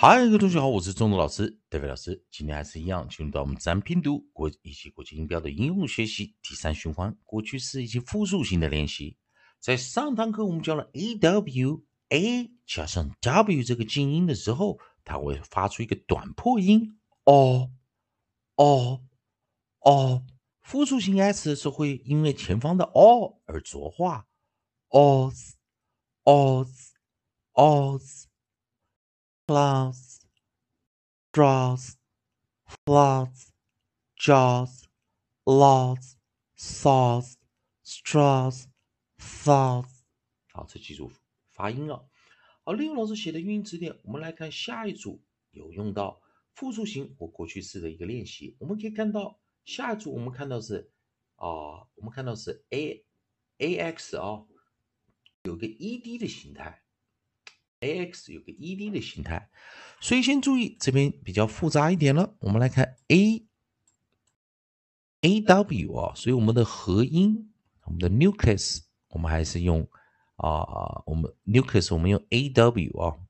嗨，各位同学好，我是中德老师戴维老师。今天还是一样，进入到我们自然拼读国以及国际音标的应用学习第三循环，过去式以及复数型的练习。在上堂课我们教了 a w a 加上 w 这个静音的时候，它会发出一个短破音 o o o。复数型 s 是会因为前方的 o 而浊化 os os os。Clouds, draws, floods, jaws, lots, saws, straws, thoughts。好，这几组发音啊。好，利用老师写的语音词典，我们来看下一组有用到复数型或过去式的一个练习。我们可以看到下一组，我们看到是啊，我们看到是 a a x 啊，有个 e d 的形态。A x 有个 e d 的形态，所以先注意这边比较复杂一点了。我们来看 a a w 啊，所以我们的合音，我们的 nucleus，我们还是用啊，我们 nucleus 我们用 a w 啊，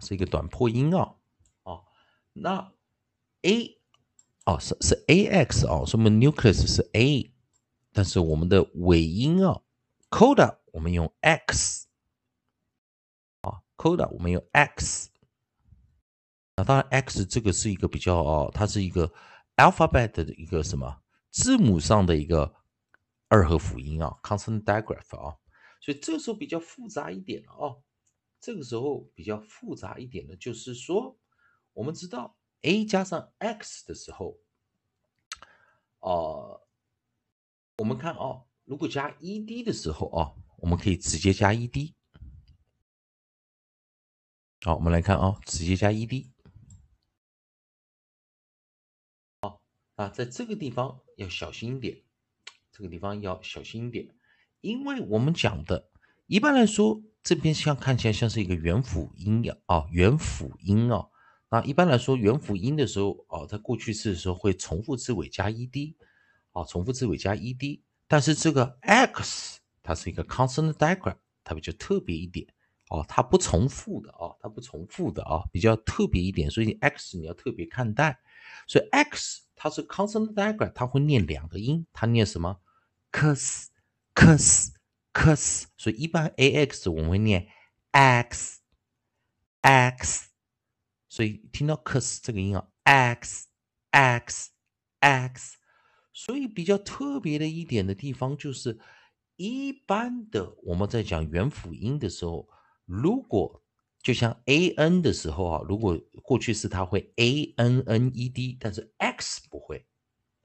是一个短破音啊，啊，那 a 哦是是 a x 啊，所以我们 nucleus 是 a。但是我们的尾音啊，coda 我们用 x 啊，coda 我们用 x 啊，当然 x 这个是一个比较哦，它是一个 alphabet 的一个什么字母上的一个二合辅音啊，consonant digraph 啊，所以这个时候比较复杂一点了啊，这个时候比较复杂一点的就是说，我们知道 a 加上 x 的时候，呃。我们看哦，如果加 ed 的时候哦，我们可以直接加 ed。好，我们来看哦，直接加 ed。好啊，在这个地方要小心一点，这个地方要小心一点，因为我们讲的，一般来说，这边像看起来像是一个元辅音呀，啊，元辅音哦。那一般来说，元辅音的时候哦，在过去式的时候会重复字尾加 ed。啊，重复字尾加 ed，但是这个 x 它是一个 consonant digraph，它比较特别一点哦，它不重复的哦，它不重复的啊，比较特别一点，所以 x 你要特别看待。所以 x 它是 consonant digraph，它会念两个音，它念什么？cus，cus，cus，所以一般 ax 我们会念 x，x，所以听到 cus 这个音啊，x，x，x。所以比较特别的一点的地方就是，一般的我们在讲元辅音的时候，如果就像 a n 的时候啊，如果过去式它会 a n n e d，但是 x 不会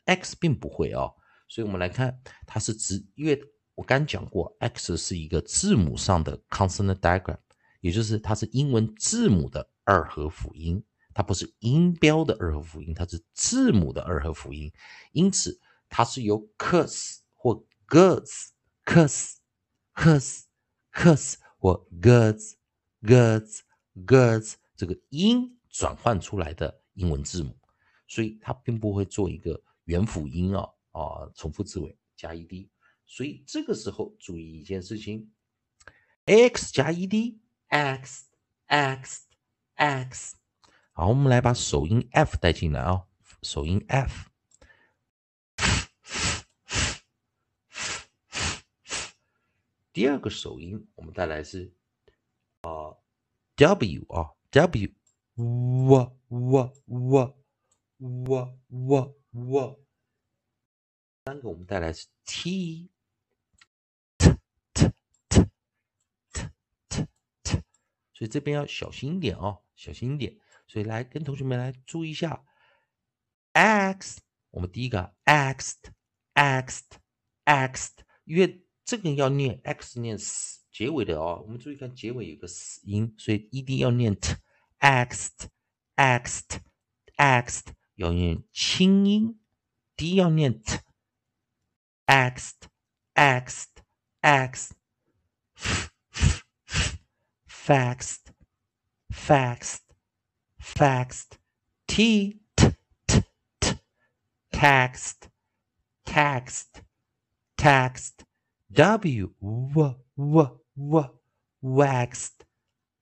，x 并不会啊。所以我们来看，它是指，因为我刚讲过，x 是一个字母上的 consonant diagram，也就是它是英文字母的二合辅音。它不是音标的二合辅音，它是字母的二合辅音，因此它是由 curs 或 guz，cus，cus，cus 或 guz，guz，guz 这个音转换出来的英文字母，所以它并不会做一个元辅音啊啊重复字尾加 ed，所以这个时候注意一件事情，x 加 ed，x，x，x。好，我们来把首音 f 带进来啊，首音 f。第二个首音我们带来是啊 w 啊 w，哇哇哇哇哇哇。三个我们带来是 t t t t t t t，所以这边要小心一点哦，小心一点。所以来跟同学们来注意一下，x，我们第一个 x，x，x，因为这个要念 x 念 s 结尾的哦，我们注意看结尾有个 s 音，所以 ed 要念 t，x，x，x 要念轻音，d 要念 t，x，x，x，fast，fast。Faxed, t t t t, text, text, text, w w w w waxed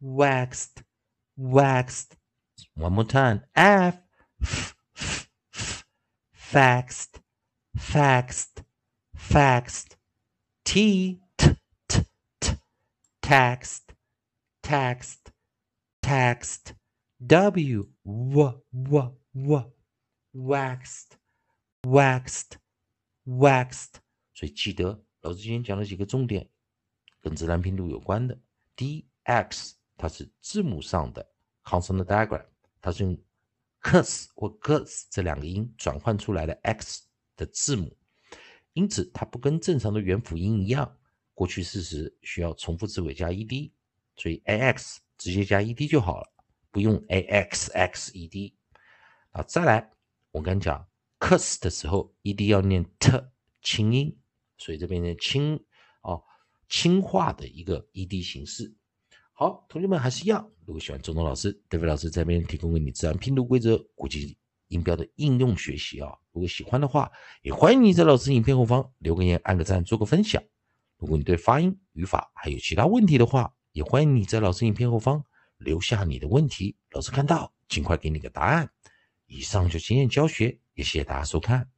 waxed waxed. One more time. F f f f faxed faxed faxed. T t t t taxed taxed taxed. W w w w waxed waxed waxed。所以记得老师今天讲了几个重点，跟自然拼读有关的。第一，x 它是字母上的 consonant diagram，它是用 cus 或 gus 这两个音转换出来的 x 的字母，因此它不跟正常的元辅音一样，过去式时需要重复字尾加 ed，所以 ax 直接加 ed 就好了，不用 axxed。啊，再来，我跟你讲，cus 的时候 ed 要念 t 轻音。所以这边呢轻哦轻化的一个 ED 形式。好，同学们还是一样，如果喜欢周东老师、David 老师这边提供给你自然拼读规则、国际音标的应用学习啊，如果喜欢的话，也欢迎你在老师影片后方留个言、按个赞、做个分享。如果你对发音、语法还有其他问题的话，也欢迎你在老师影片后方留下你的问题，老师看到尽快给你个答案。以上就经验教学，也谢谢大家收看。